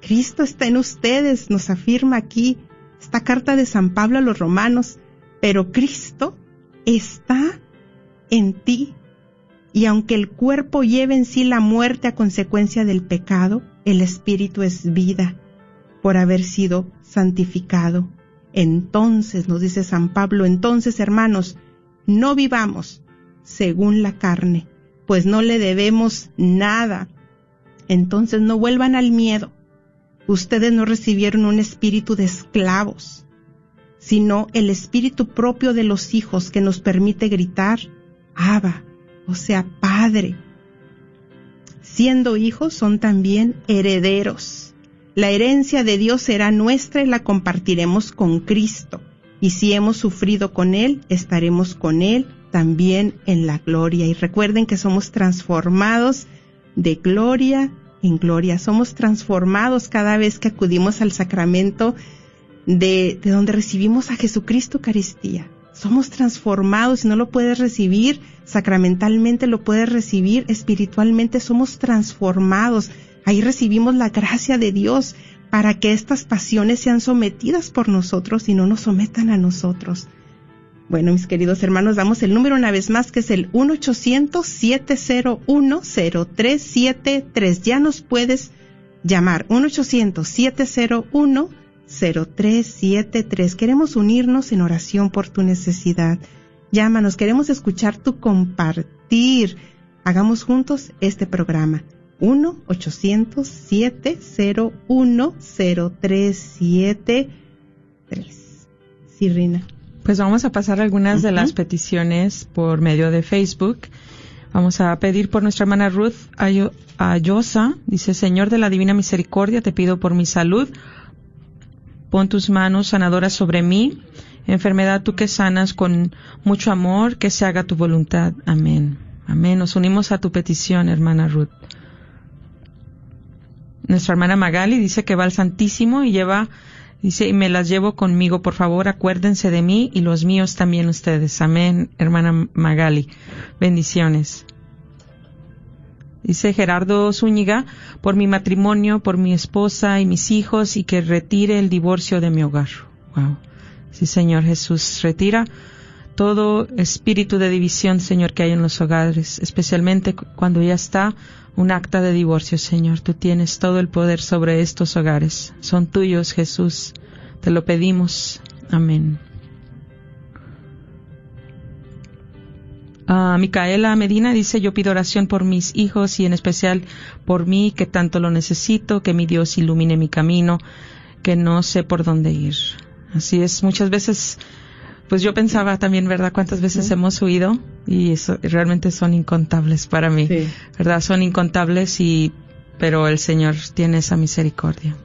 S3: Cristo está en ustedes, nos afirma aquí esta carta de San Pablo a los romanos, pero Cristo está en ti. Y aunque el cuerpo lleve en sí la muerte a consecuencia del pecado, el espíritu es vida por haber sido santificado. Entonces, nos dice San Pablo, entonces hermanos, no vivamos según la carne, pues no le debemos nada. Entonces no vuelvan al miedo. Ustedes no recibieron un espíritu de esclavos, sino el espíritu propio de los hijos que nos permite gritar, Abba, o sea, Padre. Siendo hijos son también herederos. La herencia de Dios será nuestra y la compartiremos con Cristo. Y si hemos sufrido con Él, estaremos con Él también en la gloria. Y recuerden que somos transformados de gloria en gloria. Somos transformados cada vez que acudimos al sacramento de, de donde recibimos a Jesucristo Eucaristía. Somos transformados y no lo puedes recibir sacramentalmente, lo puedes recibir espiritualmente. Somos transformados. Ahí recibimos la gracia de Dios para que estas pasiones sean sometidas por nosotros y no nos sometan a nosotros. Bueno, mis queridos hermanos, damos el número una vez más, que es el 1-800-701-0373. Ya nos puedes llamar 1-800-701-0373. Queremos unirnos en oración por tu necesidad. Llámanos, queremos escuchar tu compartir. Hagamos juntos este programa. 1-800-701-0373. Sí, Rina.
S4: Pues vamos a pasar algunas de las peticiones por medio de Facebook. Vamos a pedir por nuestra hermana Ruth Ayo- Ayosa. Dice, Señor de la Divina Misericordia, te pido por mi salud. Pon tus manos sanadoras sobre mí. Enfermedad tú que sanas con mucho amor, que se haga tu voluntad. Amén. Amén. Nos unimos a tu petición, hermana Ruth. Nuestra hermana Magali dice que va al Santísimo y lleva, dice, y me las llevo conmigo, por favor, acuérdense de mí y los míos también ustedes. Amén, hermana Magali. Bendiciones. Dice Gerardo Zúñiga, por mi matrimonio, por mi esposa y mis hijos y que retire el divorcio de mi hogar. Wow. Sí, Señor Jesús, retira todo espíritu de división, Señor, que hay en los hogares, especialmente cu- cuando ya está un acta de divorcio, Señor. Tú tienes todo el poder sobre estos hogares. Son tuyos, Jesús. Te lo pedimos. Amén. Ah, Micaela Medina dice, yo pido oración por mis hijos y en especial por mí, que tanto lo necesito, que mi Dios ilumine mi camino, que no sé por dónde ir. Así es, muchas veces, pues yo pensaba también, ¿verdad? ¿Cuántas veces hemos huido? Y eso realmente son incontables para mí,
S3: Sí.
S4: ¿verdad? Son incontables y, pero el Señor tiene esa misericordia.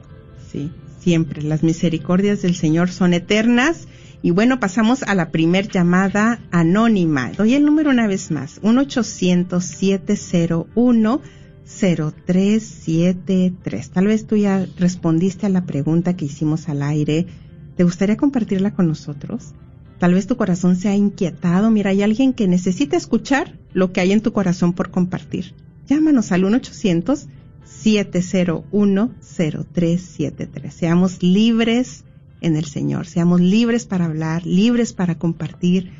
S3: Sí, siempre. Las misericordias del Señor son eternas. Y bueno, pasamos a la primer llamada anónima. Doy el número una vez más. 1-800-701-0373. Tal vez tú ya respondiste a la pregunta que hicimos al aire. ¿Te gustaría compartirla con nosotros? Tal vez tu corazón se ha inquietado. Mira, hay alguien que necesita escuchar lo que hay en tu corazón por compartir. Llámanos al 1 800 701-0373. Seamos libres en el Señor, seamos libres para hablar, libres para compartir,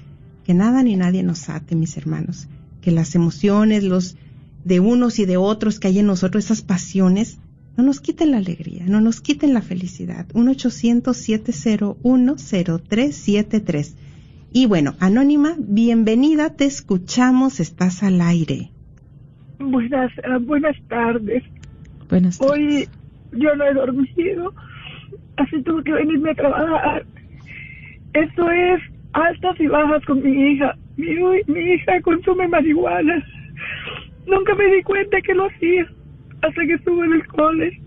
S3: que nada ni nadie nos ate, mis hermanos, que las emociones, los de unos y de otros que hay en nosotros, esas pasiones, no nos quiten la alegría, no nos quiten la felicidad. 1-800-701-0373. Y bueno, Anónima, bienvenida, te escuchamos, estás al aire.
S5: Buenas, eh, buenas tardes.
S4: Buenas tardes.
S5: Hoy yo no he dormido, así tuve que venirme a trabajar. Esto es altas y bajas con mi hija. Mi, mi hija consume marihuana. Nunca me di cuenta que lo hacía hasta que estuvo en el cole.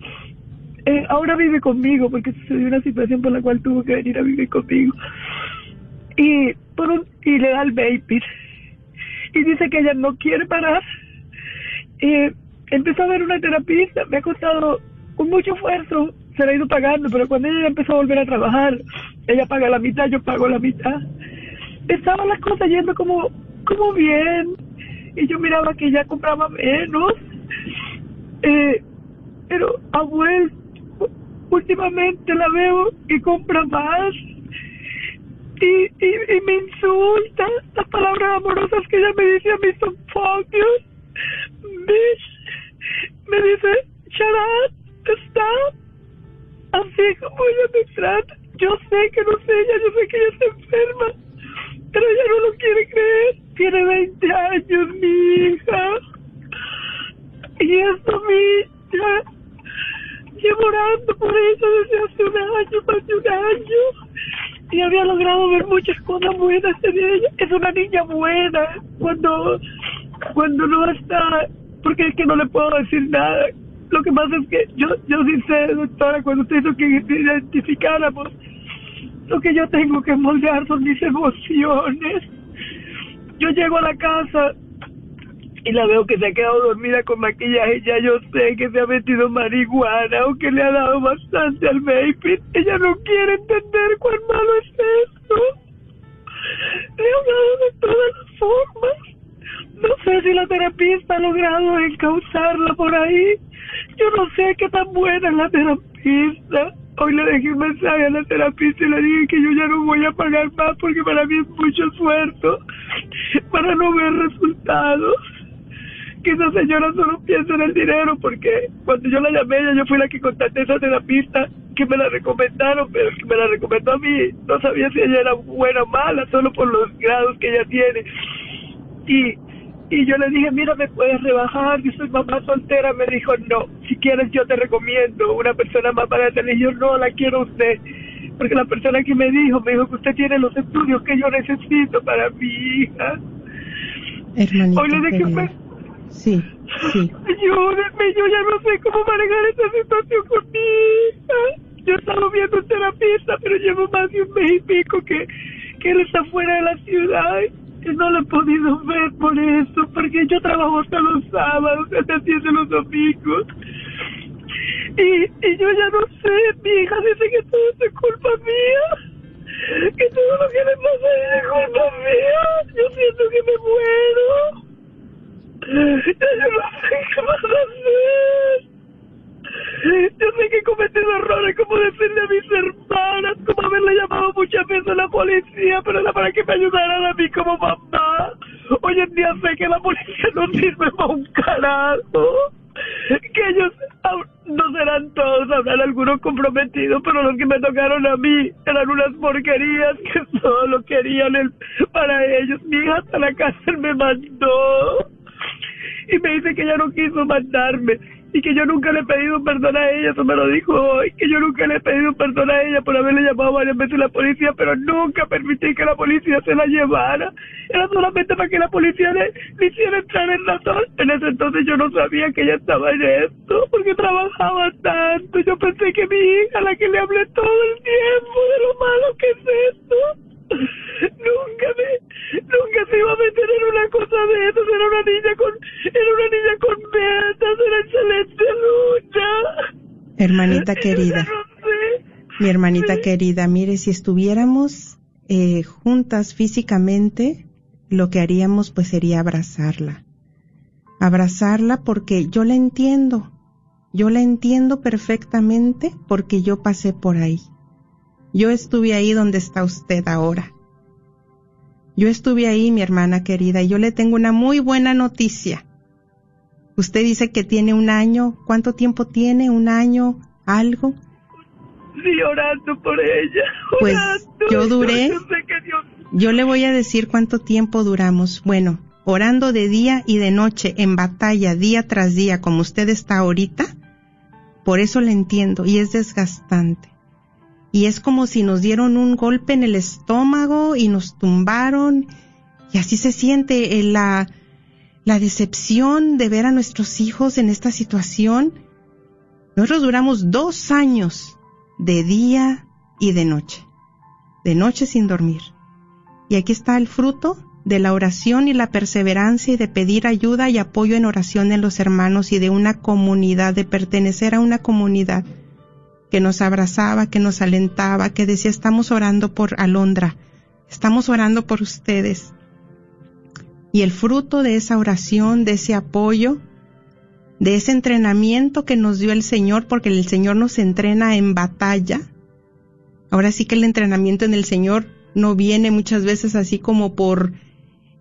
S5: Eh, ahora vive conmigo porque sucedió una situación por la cual tuvo que venir a vivir conmigo. Y, por un, y le da el vapor. Y dice que ella no quiere parar. Eh, empezó a ver una terapista, me ha costado con mucho esfuerzo, se la ha ido pagando, pero cuando ella empezó a volver a trabajar, ella paga la mitad, yo pago la mitad. Estaban las cosas yendo como, como bien, y yo miraba que ella compraba menos, eh, pero ha vuelto, últimamente la veo y compra más, y, y, y me insulta, las palabras amorosas que ella me dice a mí son fuck me dice, shut up, así como ella me trata. sé que no sé ella, yo sé que ella está enferma, pero ella no lo quiere creer. Tiene 20 años mi hija. Y esto mi hija, llevo orando por ella desde hace un año, más de un año. Y había logrado ver muchas cosas buenas en ella. Es una niña buena cuando, cuando no está, porque es que no le puedo decir nada. Lo que pasa es que yo, yo sí sé, doctora, cuando usted hizo que identificáramos, lo que yo tengo que moldear son mis emociones. Yo llego a la casa y la veo que se ha quedado dormida con maquillaje, ya yo sé que se ha metido marihuana o que le ha dado bastante al vaping. Ella no quiere entender cuán malo es esto. Le he hablado de todas las formas. No sé si la terapista ha logrado encauzarla por ahí. Yo no sé qué tan buena es la terapista. Hoy le dejé un mensaje a la terapista y le dije que yo ya no voy a pagar más porque para mí es mucho esfuerzo para no ver resultados. Que esa señora solo piensa en el dinero porque cuando yo la llamé ella yo fui la que contacté a esa terapista que me la recomendaron pero que me la recomendó a mí. No sabía si ella era buena o mala solo por los grados que ella tiene. Y y yo le dije mira me puedes rebajar yo soy mamá soltera me dijo no si quieres yo te recomiendo una persona más barata le dije yo no la quiero usted porque la persona que me dijo me dijo que usted tiene los estudios que yo necesito para mi hija
S3: Hermanita
S5: Hoy le un
S3: querida.
S5: mes-
S3: Sí, sí.
S5: Ayúdenme, yo ya no sé cómo manejar esta situación con mi hija. Yo he estado viendo un terapista, pero llevo más de un mes y pico que, que él está fuera de la ciudad y no lo he podido ver por eso, porque yo trabajo hasta los sábados, hasta haciendo los domingos. Y, y yo ya no sé, mi hija dice que todo es culpa mía, que todo lo que le pasa es culpa mía. Yo siento que me muero. Yo no sé qué más hacer. Yo sé que he cometido errores como decirle a mis hermanas, como haberle llamado muchas veces a la policía, pero era para que me ayudaran a mí como mamá. Hoy en día sé que la policía no sirve para un carajo. Que ellos no serán todos, habrán algunos comprometidos, pero los que me tocaron a mí eran unas porquerías que [laughs] solo querían el, para ellos. Mi hija hasta la cárcel me mandó y me dice que ella no quiso mandarme y que yo nunca le he pedido perdón a ella, eso me lo dijo hoy, que yo nunca le he pedido perdón a ella por haberle llamado varias veces a la policía, pero nunca permití que la policía se la llevara. Era solamente para que la policía le, le hiciera entrar en razón. En ese entonces yo no sabía que ella estaba en esto, porque trabajaba tanto. Yo pensé que mi hija, la que le hablé todo el tiempo de lo malo que es esto, nunca me, nunca se iba a meter en una cosa de eso. Era una niña con, era una niña con metas, era excelente lucha.
S3: Hermanita querida. Mi hermanita querida, mire, si estuviéramos eh, juntas físicamente, lo que haríamos pues sería abrazarla. Abrazarla porque yo la entiendo. Yo la entiendo perfectamente porque yo pasé por ahí. Yo estuve ahí donde está usted ahora. Yo estuve ahí, mi hermana querida, y yo le tengo una muy buena noticia. Usted dice que tiene un año. ¿Cuánto tiempo tiene? ¿Un año? ¿Algo?
S5: Sí, orando por ella.
S3: Pues, yo duré-
S5: Yo, sé que Dios
S3: Yo le voy a decir cuánto tiempo duramos. Bueno, orando de día y de noche, en batalla, día tras día, como usted está ahorita, por eso le entiendo, y es desgastante. Y es como si nos dieron un golpe en el estómago y nos tumbaron, y así se siente eh, la, decepción de ver a nuestros hijos en esta situación. Nosotros duramos dos años de día y de noche, de noche sin dormir. Y aquí está el fruto de la oración y la perseverancia y de pedir ayuda y apoyo en oración en los hermanos y de una comunidad, de pertenecer a una comunidad que nos abrazaba, que nos alentaba, que decía estamos orando por Alondra, estamos orando por ustedes. Y el fruto de esa oración, de ese apoyo, de ese entrenamiento que nos dio el Señor, porque el Señor nos entrena en batalla. Ahora sí que el entrenamiento en el Señor no viene muchas veces así como por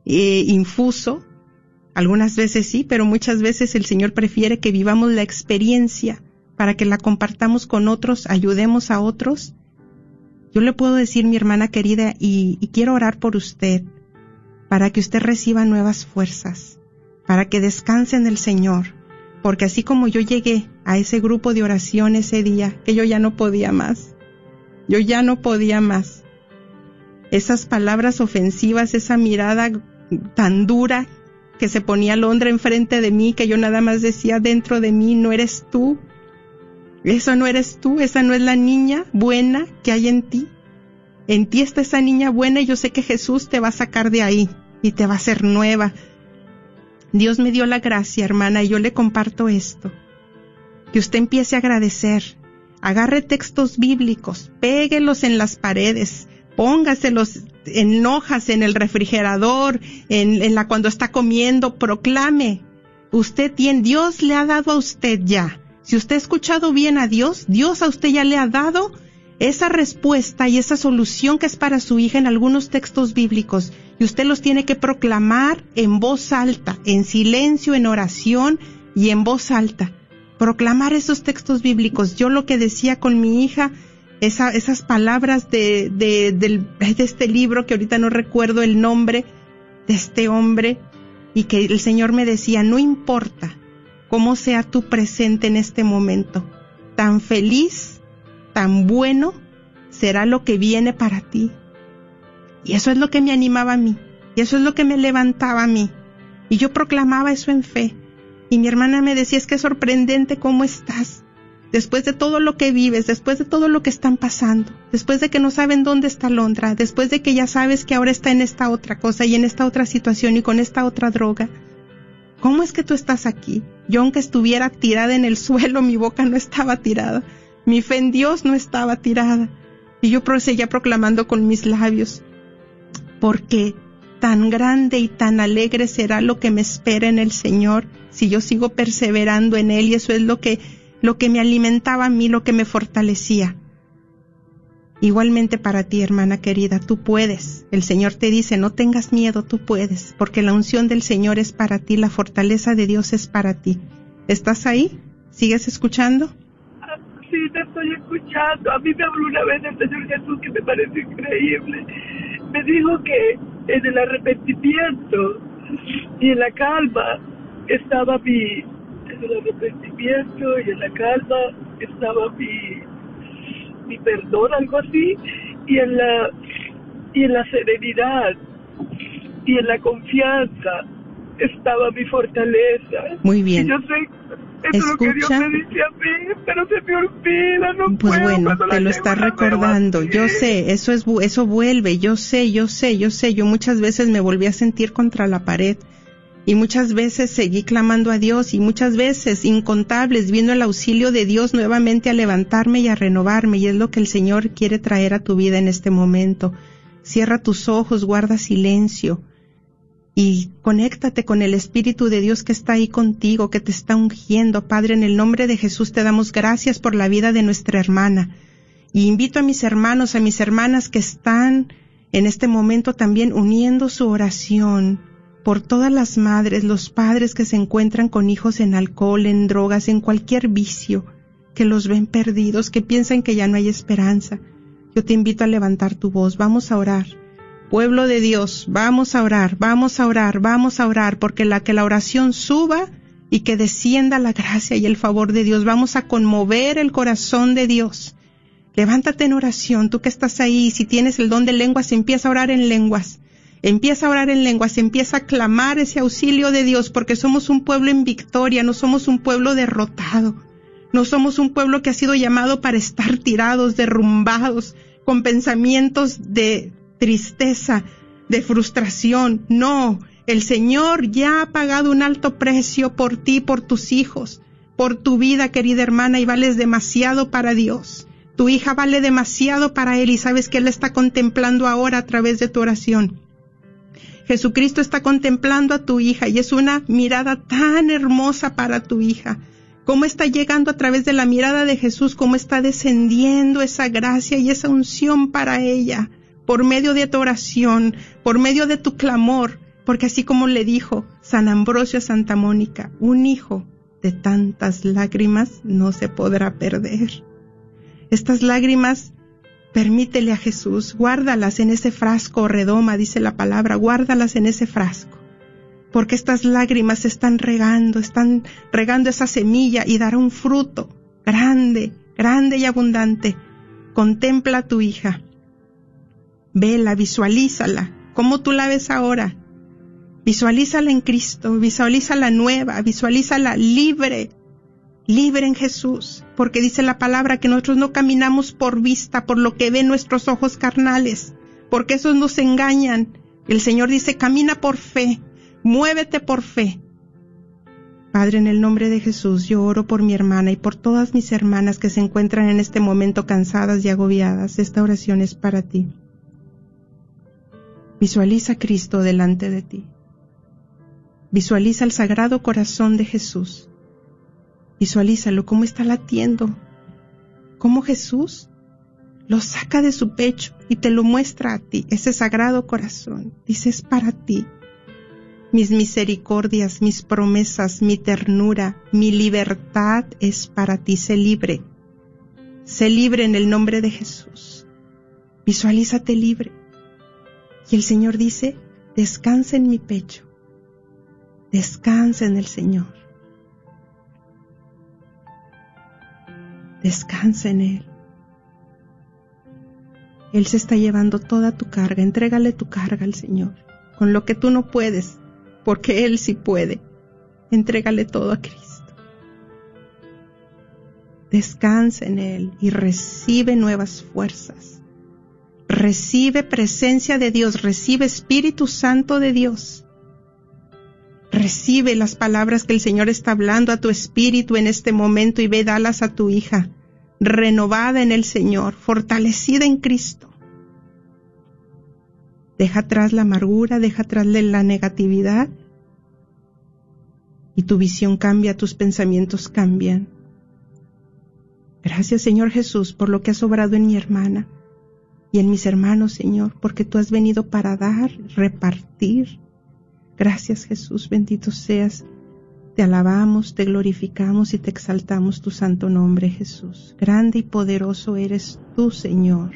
S3: eh, infuso. Algunas veces sí, pero muchas veces el Señor prefiere que vivamos la experiencia para que la compartamos con otros, ayudemos a otros. Yo le puedo decir, mi hermana querida, y, quiero orar por usted, para que usted reciba nuevas fuerzas, para que descanse en el Señor, porque así como yo llegué a ese grupo de oración ese día, que yo ya no podía más, yo ya no podía más. Esas palabras ofensivas, esa mirada tan dura que se ponía Londra enfrente de mí, que yo nada más decía dentro de mí, no eres tú. Eso no eres tú, esa no es la niña buena que hay en ti. En ti está esa niña buena y yo sé que Jesús te va a sacar de ahí y te va a hacer nueva. Dios me dio la gracia, hermana, y yo le comparto esto. Que usted empiece a agradecer. Agarre textos bíblicos, péguelos en las paredes, póngaselos en hojas, en el refrigerador, en, en la cuando está comiendo, proclame. Usted tiene, Dios le ha dado a usted ya. Si usted ha escuchado bien a Dios, Dios a usted ya le ha dado esa respuesta y esa solución que es para su hija en algunos textos bíblicos. Y usted los tiene que proclamar en voz alta, en silencio, en oración y en voz alta. Proclamar esos textos bíblicos. Yo lo que decía con mi hija, esa, esas palabras de, de, de este libro que ahorita no recuerdo el nombre de este hombre y que el Señor me decía, no importa cómo sea tu presente en este momento, tan feliz, tan bueno será lo que viene para ti. Y eso es lo que me animaba a mí, y eso es lo que me levantaba a mí. Y yo proclamaba eso en fe. Y mi hermana me decía, es que sorprendente cómo estás. Después de todo lo que vives, después de todo lo que están pasando, después de que no saben dónde está Londra, después de que ya sabes que ahora está en esta otra cosa y en esta otra situación y con esta otra droga, ¿cómo es que tú estás aquí? Yo aunque estuviera tirada en el [laughs] suelo, mi boca no estaba tirada, mi fe en Dios no estaba tirada. Y yo seguía proclamando con mis labios, porque tan grande y tan alegre será lo que me espera en el Señor si yo sigo perseverando en Él y eso es lo que, lo que me alimentaba a mí, lo que me fortalecía. Igualmente para ti, hermana querida, tú puedes. El Señor te dice, no tengas miedo, tú puedes, porque la unción del Señor es para ti, la fortaleza de Dios es para ti. ¿Estás ahí? ¿Sigues escuchando?
S5: Sí, te estoy escuchando. A mí me habló una vez el Señor Jesús que me parece increíble. Me dijo que en el arrepentimiento y en la calma estaba mi... En el arrepentimiento y en la calma estaba mi... mi perdón, algo así. Y en la... y en la serenidad y en la confianza estaba mi fortaleza.
S3: Muy bien.
S5: Y yo sé, eso es lo que Dios
S3: Escucha.
S5: me dice a mí, pero se me olvida, no
S3: Pues
S5: puedo.
S3: bueno, te lo
S5: tengo
S3: está
S5: la veo
S3: recordando. Yo sé, eso es bu- eso vuelve. Yo sé, yo sé, yo sé. Yo muchas veces me volví a sentir contra la pared y muchas veces seguí clamando a Dios y muchas veces incontables vino el auxilio de Dios nuevamente a levantarme y a renovarme y es lo que el Señor quiere traer a tu vida en este momento. Cierra tus ojos, guarda silencio y conéctate con el Espíritu de Dios que está ahí contigo, que te está ungiendo. Padre, en el nombre de Jesús te damos gracias por la vida de nuestra hermana. Y invito a mis hermanos, a mis hermanas que están en este momento también uniendo su oración por todas las madres, los padres que se encuentran con hijos en alcohol, en drogas, en cualquier vicio, que los ven perdidos, que piensan que ya no hay esperanza. Yo te invito a levantar tu voz, vamos a orar. Pueblo de Dios, vamos a orar, vamos a orar, vamos a orar, porque la que la oración suba y que descienda la gracia y el favor de Dios, vamos a conmover el corazón de Dios. Levántate en oración, tú que estás ahí, si tienes el don de lenguas, empieza a orar en lenguas. Empieza a orar en lenguas, empieza a clamar ese auxilio de Dios, porque somos un pueblo en victoria, no somos un pueblo derrotado. No somos un pueblo que ha sido llamado para estar tirados, derrumbados, con pensamientos de tristeza, de frustración. No, el Señor ya ha pagado un alto precio por ti, por tus hijos, por tu vida, querida hermana, y vales demasiado para Dios. Tu hija vale demasiado para Él y sabes que Él está contemplando ahora a través de tu oración. Jesucristo está contemplando a tu hija y es una mirada tan hermosa para tu hija. Cómo está llegando a través de la mirada de Jesús, cómo está descendiendo esa gracia y esa unción para ella, por medio de tu oración, por medio de tu clamor, porque así como le dijo San Ambrosio a Santa Mónica, un hijo de tantas lágrimas no se podrá perder. Estas lágrimas Permítele a Jesús, guárdalas en ese frasco o redoma, dice la palabra, guárdalas en ese frasco. Porque estas lágrimas están regando, están regando esa semilla y dará un fruto grande, grande y abundante. Contempla a tu hija. Vela, visualízala, como tú la ves ahora. Visualízala en Cristo, visualízala nueva, visualízala libre, libre en Jesús, porque dice la palabra que nosotros no caminamos por vista, por lo que ven nuestros ojos carnales, porque esos nos engañan. El Señor dice, camina por fe, muévete por fe. Padre, en el nombre de Jesús, yo oro por mi hermana y por todas mis hermanas que se encuentran en este momento cansadas y agobiadas. Esta oración es para ti. Visualiza a Cristo delante de ti. Visualiza el sagrado corazón de Jesús. Visualízalo cómo está latiendo, cómo Jesús lo saca de su pecho y te lo muestra a ti, ese sagrado corazón. Dice, es para ti. Mis misericordias, mis promesas, mi ternura, mi libertad es para ti. Sé libre. Sé libre en el nombre de Jesús. Visualízate libre. Y el Señor dice, descansa en mi pecho. Descansa en el Señor. Descansa en Él. Él se está llevando toda tu carga. Entrégale tu carga al Señor. Con lo que tú no puedes, porque Él sí puede. Entrégale todo a Cristo. Descansa en Él y recibe nuevas fuerzas. Recibe presencia de Dios, recibe Espíritu Santo de Dios. Recibe las palabras que el Señor está hablando a tu espíritu en este momento y ve dalas a tu hija, renovada en el Señor, fortalecida en Cristo. Deja atrás la amargura, deja atrás la negatividad y tu visión cambia, tus pensamientos cambian. Gracias Señor Jesús por lo que has obrado en mi hermana y en mis hermanos, Señor, porque tú has venido para dar, repartir. Gracias Jesús, bendito seas. Te alabamos, te glorificamos y te exaltamos tu santo nombre, Jesús. Grande y poderoso eres tú, Señor.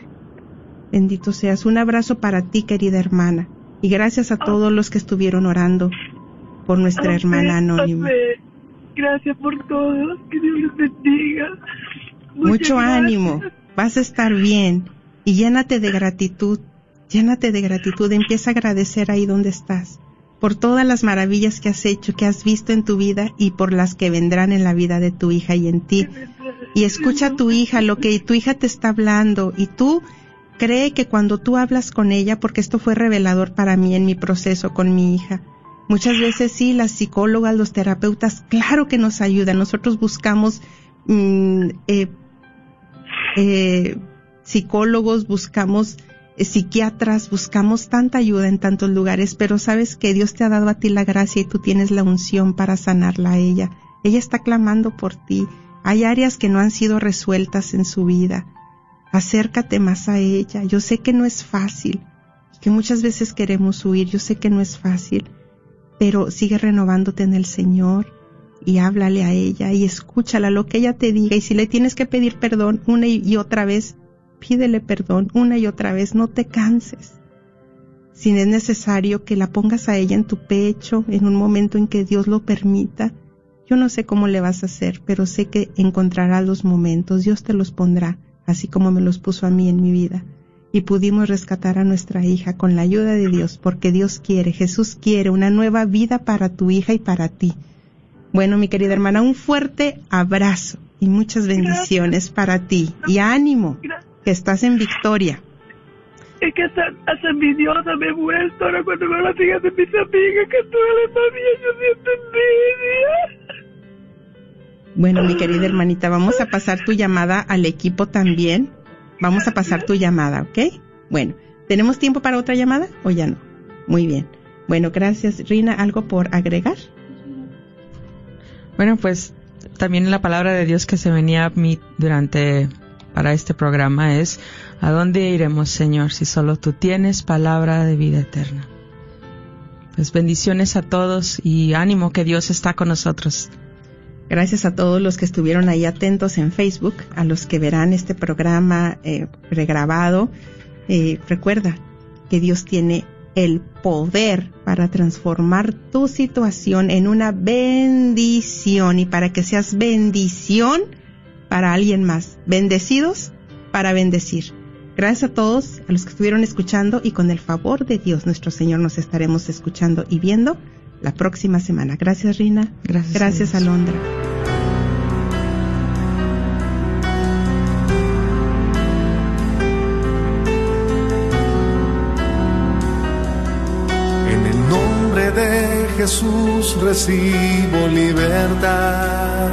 S3: Bendito seas. Un abrazo para ti, querida hermana. Y gracias a todos los que estuvieron orando por nuestra hermana anónima.
S5: Gracias por todo. Que Dios les bendiga. Muchas
S3: Mucho
S5: gracias.
S3: ánimo. Vas a estar bien. Y llénate de gratitud. Llénate de gratitud. Empieza a agradecer ahí donde estás. Por todas las maravillas que has hecho, que has visto en tu vida y por las que vendrán en la vida de tu hija y en ti. Y escucha a tu hija, lo que tu hija te está hablando. Y tú cree que cuando tú hablas con ella, porque esto fue revelador para mí en mi proceso con mi hija, muchas veces sí, las psicólogas, los terapeutas, claro que nos ayudan. Nosotros buscamos mm, eh, eh, psicólogos, buscamos psiquiatras, buscamos tanta ayuda en tantos lugares, pero sabes que Dios te ha dado a ti la gracia y tú tienes la unción para sanarla a ella. Ella está clamando por ti. Hay áreas que no han sido resueltas en su vida. Acércate más a ella. Yo sé que no es fácil, que muchas veces queremos huir. Yo sé que no es fácil, pero sigue renovándote en el Señor y háblale a ella y escúchala lo que ella te diga. Y si le tienes que pedir perdón una y, otra vez, pídele perdón una y otra vez. No te canses. Si es necesario que la pongas a ella en tu pecho en un momento en que Dios lo permita, yo no sé cómo le vas a hacer, pero sé que encontrarás los momentos, Dios te los pondrá, así como me los puso a mí en mi vida. Y pudimos rescatar a nuestra hija con la ayuda de Dios, porque Dios quiere, Jesús quiere una nueva vida para tu hija y para ti. Bueno, mi querida hermana, un fuerte abrazo y muchas bendiciones para ti. Y ánimo, que estás en victoria.
S5: Es que hasta, hasta envidiosa me he vuelto ahora cuando veo las hijas de mis amigas que tú eres también, yo siento envidia.
S3: Bueno, mi querida hermanita, vamos a pasar tu llamada al equipo también. Vamos a pasar tu llamada, ¿ok? Bueno, ¿tenemos tiempo para otra llamada o ya no? Muy bien. Bueno, gracias. Rina, ¿algo por agregar?
S4: Bueno, pues también la palabra de Dios que se venía a mí durante para este programa es ¿A dónde iremos, Señor, si solo tú tienes palabra de vida eterna? Pues bendiciones a todos y ánimo que Dios está con nosotros.
S3: Gracias a todos los que estuvieron ahí atentos en Facebook, a los que verán este programa eh, regrabado. Eh, recuerda que Dios tiene el poder para transformar tu situación en una bendición y para que seas bendición para alguien más. Bendecidos para bendecir. Gracias a todos, a los que estuvieron escuchando y con el favor de Dios nuestro Señor nos estaremos escuchando y viendo la próxima semana. Gracias Rina.
S4: Gracias a
S3: Gracias. Alondra.
S6: En el nombre de Jesús recibo libertad.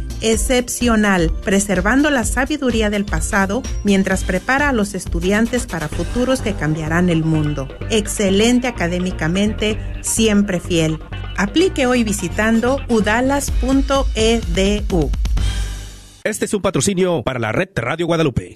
S3: excepcional, preservando la sabiduría del pasado mientras prepara a los estudiantes para futuros que cambiarán el mundo. Excelente académicamente, siempre fiel. Aplique hoy visitando udalas.edu.
S7: Este es un patrocinio para la red Radio Guadalupe.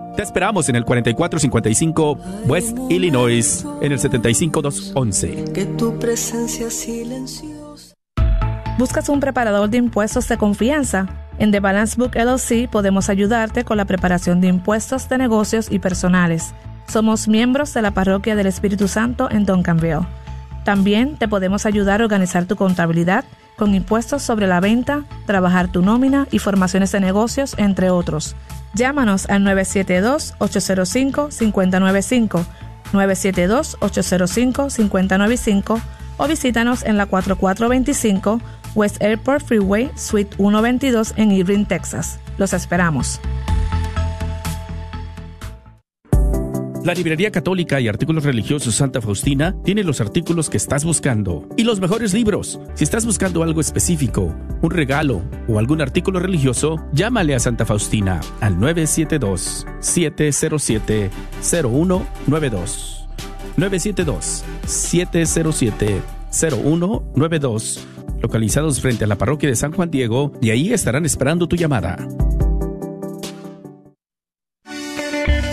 S7: Te esperamos en el 4455 West Illinois, en el 75211.
S8: Que tu presencia silenciosa.
S9: ¿Buscas un preparador de impuestos de confianza? En The Balance Book LLC podemos ayudarte con la preparación de impuestos de negocios y personales. Somos miembros de la Parroquia del Espíritu Santo en Duncanville. También te podemos ayudar a organizar tu contabilidad con impuestos sobre la venta, trabajar tu nómina y formaciones de negocios, entre otros. Llámanos al 972-805-595, 972-805-595 o visítanos en la 4425 West Airport Freeway, Suite 122 en Irving, Texas. Los esperamos.
S7: La Librería Católica y Artículos Religiosos Santa Faustina tiene los artículos que estás buscando y los mejores libros. Si estás buscando algo específico, un regalo o algún artículo religioso, llámale a Santa Faustina al 972-707-0192. 972-707-0192. Localizados frente a la parroquia de San Juan Diego, y ahí estarán esperando tu llamada.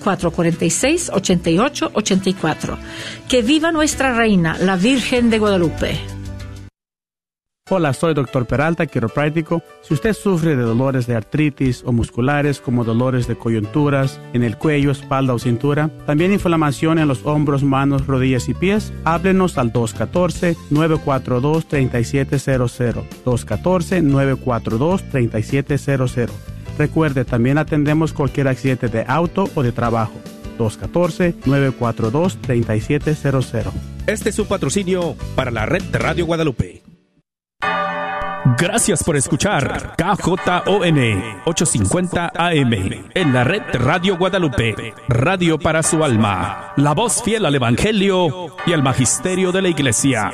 S10: 446-8884. Que viva nuestra reina, la Virgen de Guadalupe.
S11: Hola, soy Dr. Peralta, quiropráctico. Si usted sufre de dolores de artritis o musculares como dolores de coyunturas en el cuello, espalda o cintura, también inflamación en los hombros, manos, rodillas y pies, háblenos al 214-942-3700. 214-942-3700. Recuerde, también atendemos cualquier accidente de auto o de trabajo. 214-942-3700.
S7: Este es un patrocinio para la red de Radio Guadalupe. Gracias por escuchar KJON 850 AM en la red Radio Guadalupe, radio para su alma, la voz fiel al Evangelio y al Magisterio de la Iglesia.